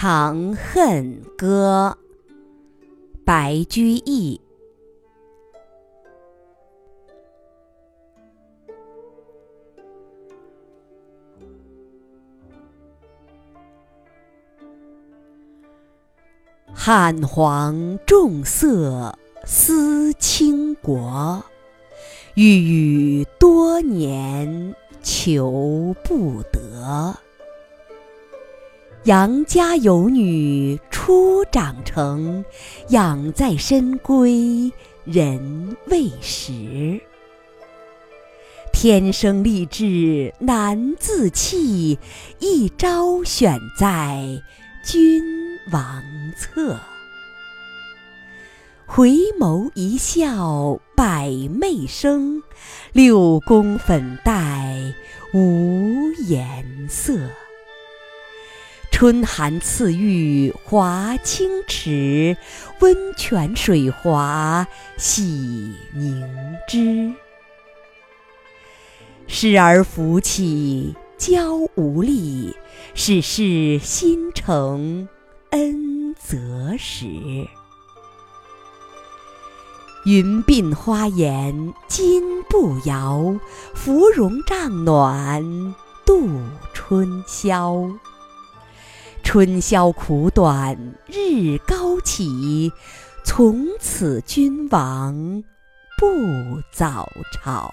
长恨歌，白居易。汉皇重色思倾国，郁郁多年求不得。杨家有女初长成，养在深闺人未识。天生丽质难自弃，一朝选在君王侧。回眸一笑百媚生，六宫粉黛无颜色。春寒赐浴华清池，温泉水滑洗凝脂。失而复起娇无力，始是新承恩泽时。云鬓花颜金步摇，芙蓉帐暖度春宵。春宵苦短日高起，从此君王不早朝。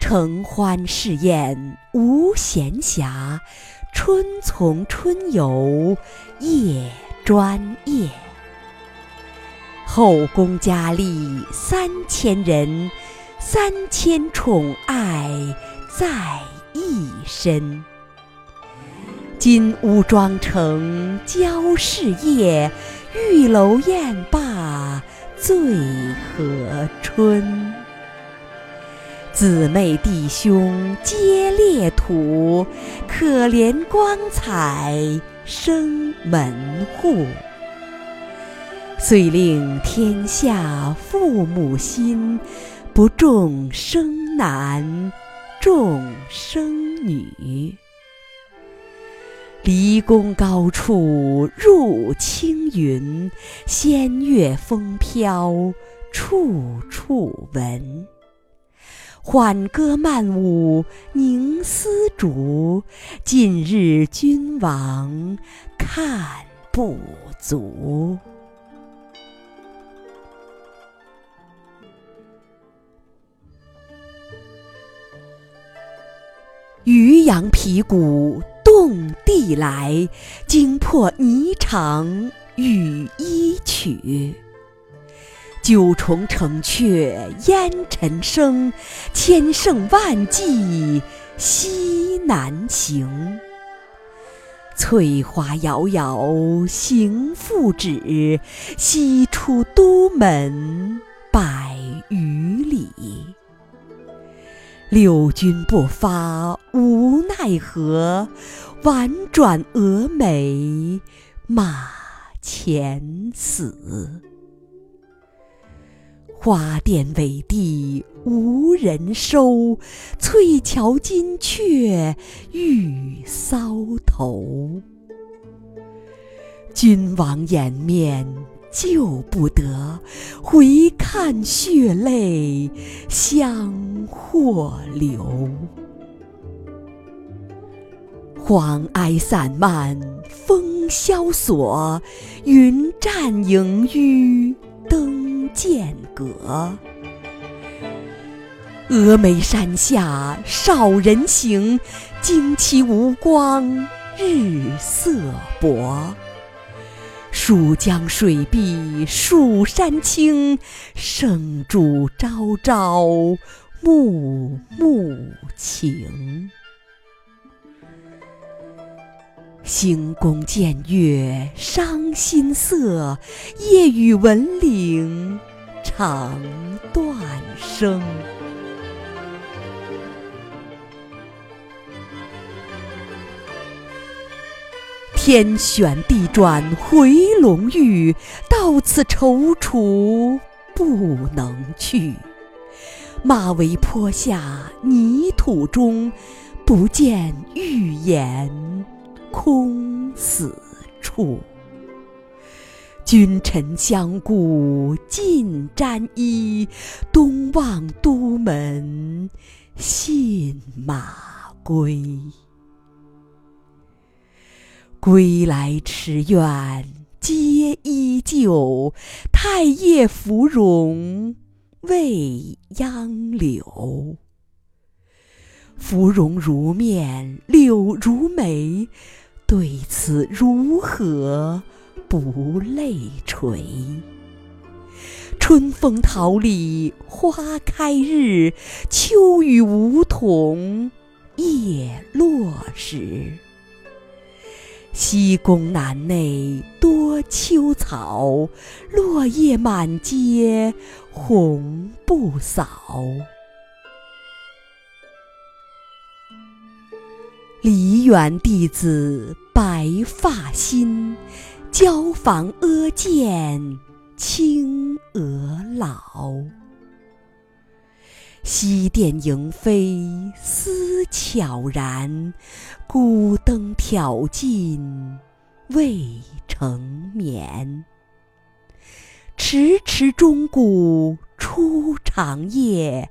承欢侍宴无闲暇，春从春游夜专夜。后宫佳丽三千人。三千宠爱在一身，金屋妆成娇侍夜，玉楼宴罢醉和春。姊妹弟兄皆列土，可怜光彩生门户。遂令天下父母心。不重生男，重生女。离宫高处入青云，仙乐风飘处处闻。缓歌慢舞凝丝竹，近日君王看不足。渔阳鼙鼓动地来，惊破霓裳羽衣曲。九重城阙烟尘生，千乘万骑西南行。翠华遥遥行复止，西出都门百余里。六军不发无奈何，宛转蛾眉马前死。花钿委地无人收，翠桥金雀玉搔头。君王颜面。救不得，回看血泪相和流。黄埃散漫风萧索，云栈萦纡登剑阁。峨眉山下少人行，旌旗无光日色薄。蜀江水碧蜀山青，圣主朝朝暮暮情。行宫见月伤心色，夜雨闻铃肠断声。天旋地转回龙驭，到此踌躇不能去。马嵬坡下泥土中，不见玉颜空死处。君臣相顾尽沾衣，东望都门信马归。归来池苑皆依旧，太液芙蓉未央柳。芙蓉如面柳如眉，对此如何不泪垂？春风桃李花开日，秋雨梧桐叶落时。西宫南内多秋草，落叶满阶红不扫。梨园弟子白发新，椒房阿监青娥老。西殿萤飞思悄然，孤灯挑尽未成眠。迟迟钟鼓初长夜，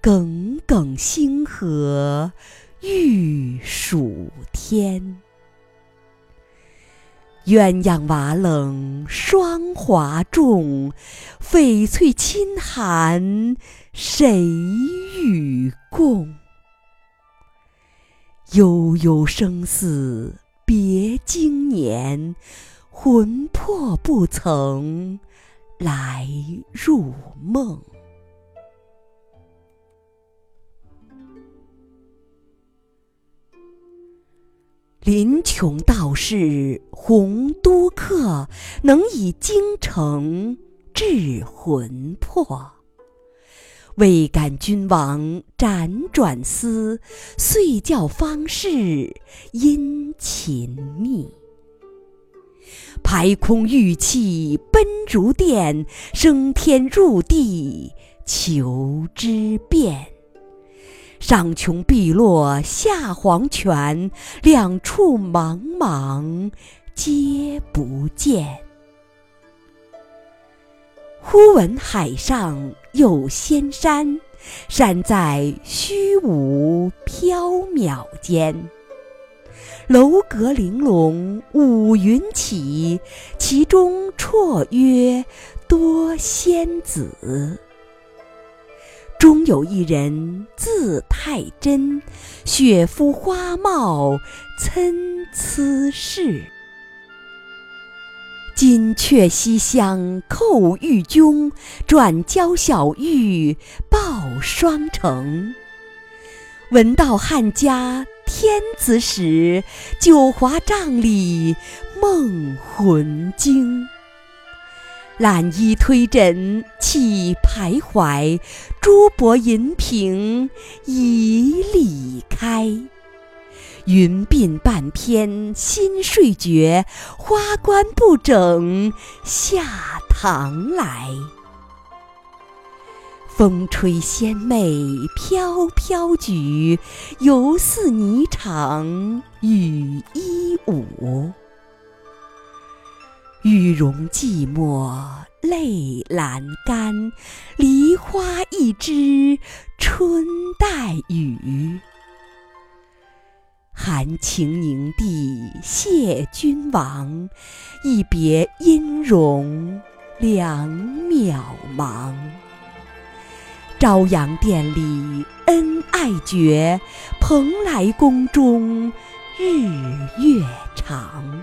耿耿星河欲曙天。鸳鸯瓦冷霜华重，翡翠衾寒谁与共？悠悠生死别经年，魂魄不曾来入梦。林琼道士洪都客，能以京城治魂魄。未感君王辗转思，遂教方士殷勤觅。排空玉气奔如电，升天入地求之遍。上穷碧落下黄泉，两处茫茫皆不见。忽闻海上有仙山，山在虚无缥缈间。楼阁玲珑五云起，其中绰约多仙子。中有一人字太真，雪肤花貌参差是。金阙西厢叩玉钟，转交小玉报双成。闻道汉家天子使，九华帐里梦魂惊。揽衣推枕起徘徊，珠箔银屏迤逦开。云鬓半偏新睡觉，花冠不整下堂来。风吹仙袂飘飘举，犹似霓裳羽衣舞。玉容寂寞泪阑干，梨花一枝春带雨。含情凝睇谢君王，一别音容两渺茫。朝阳殿里恩爱绝，蓬莱宫中日月长。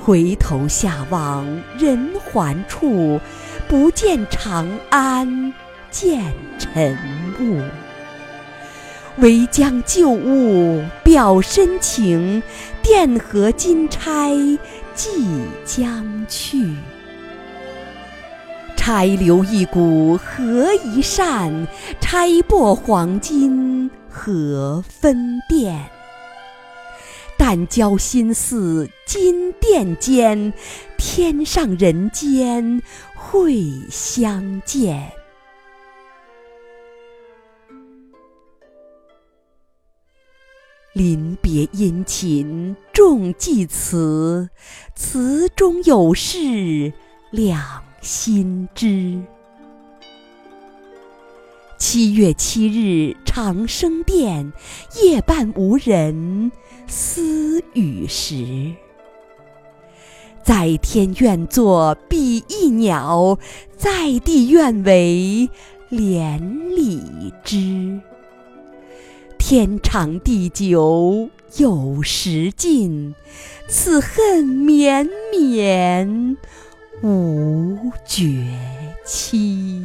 回头下望人寰处，不见长安见尘雾。唯将旧物表深情，钿合金钗寄将去。钗留一股合一扇，钗破黄金何分辨？但教心似金殿间，天上人间会相见。临别殷勤重寄词，词中有事两心知。七月七日长生殿，夜半无人私语时。在天愿作比翼鸟，在地愿为连理枝。天长地久有时尽，此恨绵绵无绝期。